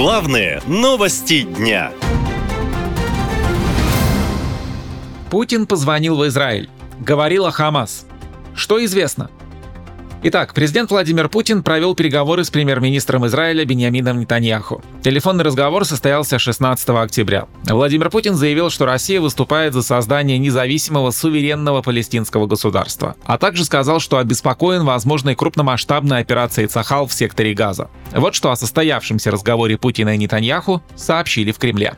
Главные новости дня. Путин позвонил в Израиль. Говорил о Хамас. Что известно? Итак, президент Владимир Путин провел переговоры с премьер-министром Израиля Беньямином Нетаньяху. Телефонный разговор состоялся 16 октября. Владимир Путин заявил, что Россия выступает за создание независимого суверенного палестинского государства, а также сказал, что обеспокоен возможной крупномасштабной операцией Цахал в секторе Газа. Вот что о состоявшемся разговоре Путина и Нетаньяху сообщили в Кремле.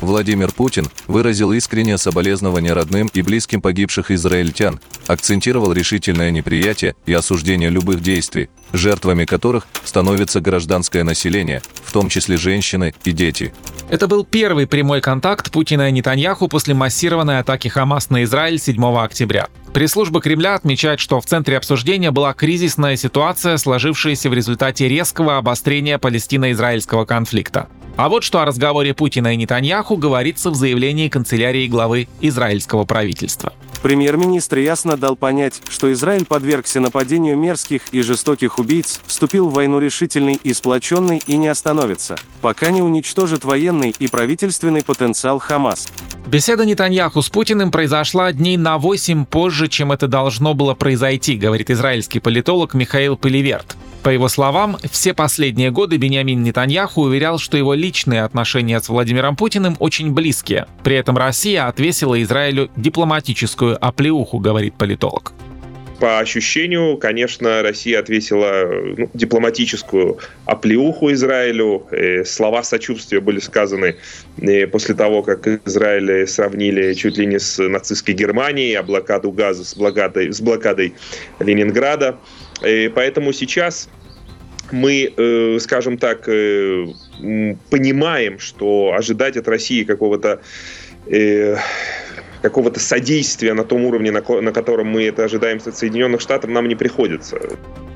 Владимир Путин выразил искреннее соболезнование родным и близким погибших израильтян, акцентировал решительное неприятие и осуждение любых действий, жертвами которых становится гражданское население, в том числе женщины и дети. Это был первый прямой контакт Путина и Нетаньяху после массированной атаки Хамас на Израиль 7 октября. Пресс-служба Кремля отмечает, что в центре обсуждения была кризисная ситуация, сложившаяся в результате резкого обострения палестино-израильского конфликта. А вот что о разговоре Путина и Нетаньяху говорится в заявлении канцелярии главы израильского правительства. Премьер-министр ясно дал понять, что Израиль подвергся нападению мерзких и жестоких убийц, вступил в войну решительный и сплоченный и не остановится, пока не уничтожит военный и правительственный потенциал Хамас. Беседа Нетаньяху с Путиным произошла дней на 8 позже, чем это должно было произойти, говорит израильский политолог Михаил Пеливерт. По его словам, все последние годы Бениамин Нетаньяху уверял, что его личные отношения с Владимиром Путиным очень близкие. При этом Россия отвесила Израилю дипломатическую оплеуху, говорит политолог по ощущению, конечно, Россия отвесила ну, дипломатическую оплеуху Израилю. И слова сочувствия были сказаны после того, как Израиль сравнили чуть ли не с нацистской Германией, а блокаду газа с блокадой, с блокадой Ленинграда. И поэтому сейчас мы, э, скажем так, э, понимаем, что ожидать от России какого-то э, какого-то содействия на том уровне, на, на котором мы это ожидаем от Соединенных Штатов, нам не приходится.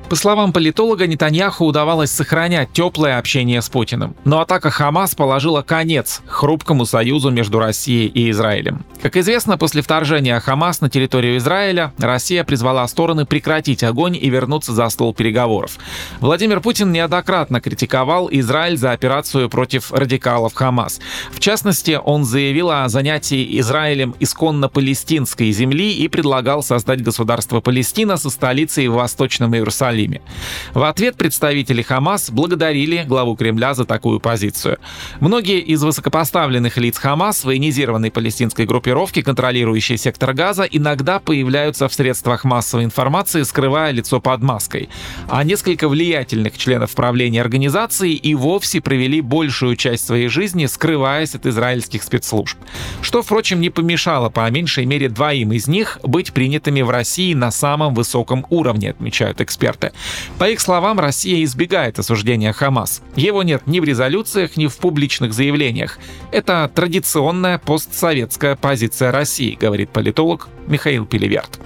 По словам политолога, Нетаньяху удавалось сохранять теплое общение с Путиным. Но атака Хамас положила конец хрупкому союзу между Россией и Израилем. Как известно, после вторжения Хамас на территорию Израиля Россия призвала стороны прекратить огонь и вернуться за стол переговоров. Владимир Путин неоднократно критиковал Израиль за операцию против радикалов Хамас. В частности, он заявил о занятии Израилем исконно палестинской земли и предлагал создать государство Палестина со столицей в Восточном Иерусалиме Иерусалиме. В ответ представители Хамас благодарили главу Кремля за такую позицию. Многие из высокопоставленных лиц Хамас, военизированной палестинской группировки, контролирующей сектор Газа, иногда появляются в средствах массовой информации, скрывая лицо под маской. А несколько влиятельных членов правления организации и вовсе провели большую часть своей жизни, скрываясь от израильских спецслужб. Что, впрочем, не помешало по меньшей мере двоим из них быть принятыми в России на самом высоком уровне, отмечают эксперты. По их словам, Россия избегает осуждения Хамас. Его нет ни в резолюциях, ни в публичных заявлениях. Это традиционная постсоветская позиция России, говорит политолог Михаил Пелеверт.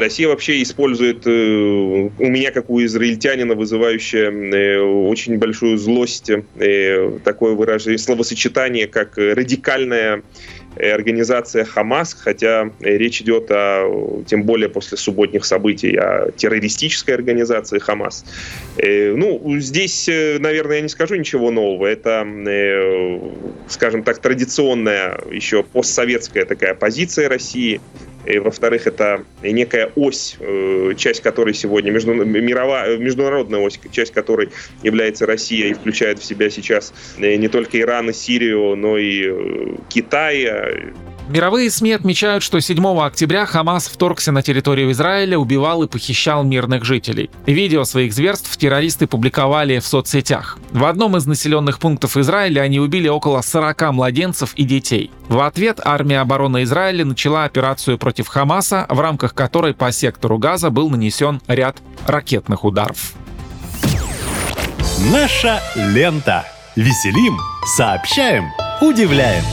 Россия вообще использует э, у меня, как у израильтянина, вызывающее э, очень большую злость э, такое выражение, словосочетание, как радикальная организация Хамас, хотя речь идет о, тем более после субботних событий, о террористической организации Хамас. Ну, здесь, наверное, я не скажу ничего нового. Это, скажем так, традиционная еще постсоветская такая позиция России. И, во-вторых, это некая ось, э, часть которой сегодня, между, мировая, международная ось, часть которой является Россия и включает в себя сейчас э, не только Иран и Сирию, но и э, Китай, Мировые СМИ отмечают, что 7 октября Хамас вторгся на территорию Израиля, убивал и похищал мирных жителей. Видео своих зверств террористы публиковали в соцсетях. В одном из населенных пунктов Израиля они убили около 40 младенцев и детей. В ответ армия обороны Израиля начала операцию против Хамаса, в рамках которой по сектору Газа был нанесен ряд ракетных ударов. Наша лента. Веселим, сообщаем, удивляем.